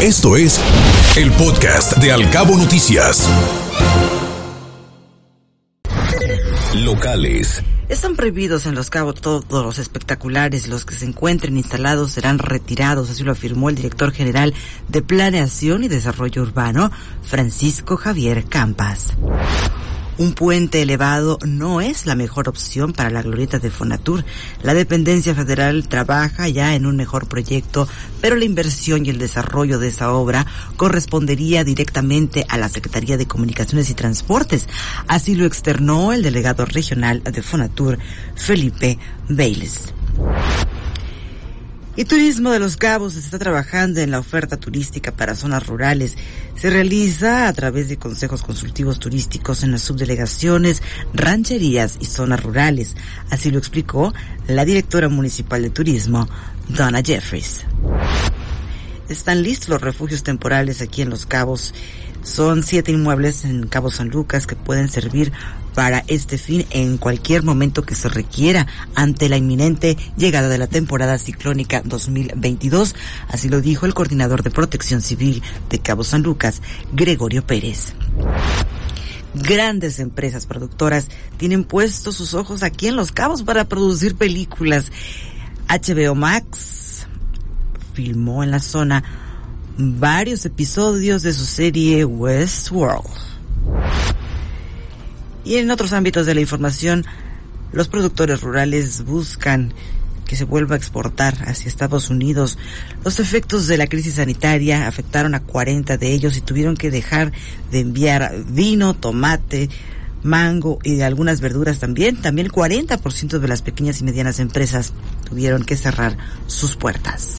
Esto es el podcast de Alcabo Noticias. Locales. Están prohibidos en Los Cabos todos los espectaculares. Los que se encuentren instalados serán retirados, así lo afirmó el director general de Planeación y Desarrollo Urbano, Francisco Javier Campas. Un puente elevado no es la mejor opción para la glorieta de Fonatur. La dependencia federal trabaja ya en un mejor proyecto, pero la inversión y el desarrollo de esa obra correspondería directamente a la Secretaría de Comunicaciones y Transportes. Así lo externó el delegado regional de Fonatur, Felipe Bailes. Y Turismo de los Cabos está trabajando en la oferta turística para zonas rurales. Se realiza a través de consejos consultivos turísticos en las subdelegaciones, rancherías y zonas rurales. Así lo explicó la directora municipal de turismo, Donna Jeffries. Están listos los refugios temporales aquí en Los Cabos. Son siete inmuebles en Cabo San Lucas que pueden servir para este fin en cualquier momento que se requiera ante la inminente llegada de la temporada ciclónica 2022. Así lo dijo el coordinador de protección civil de Cabo San Lucas, Gregorio Pérez. Grandes empresas productoras tienen puestos sus ojos aquí en Los Cabos para producir películas. HBO Max filmó en la zona varios episodios de su serie Westworld. Y en otros ámbitos de la información, los productores rurales buscan que se vuelva a exportar hacia Estados Unidos. Los efectos de la crisis sanitaria afectaron a 40 de ellos y tuvieron que dejar de enviar vino, tomate, mango y algunas verduras también. También el 40% de las pequeñas y medianas empresas tuvieron que cerrar sus puertas.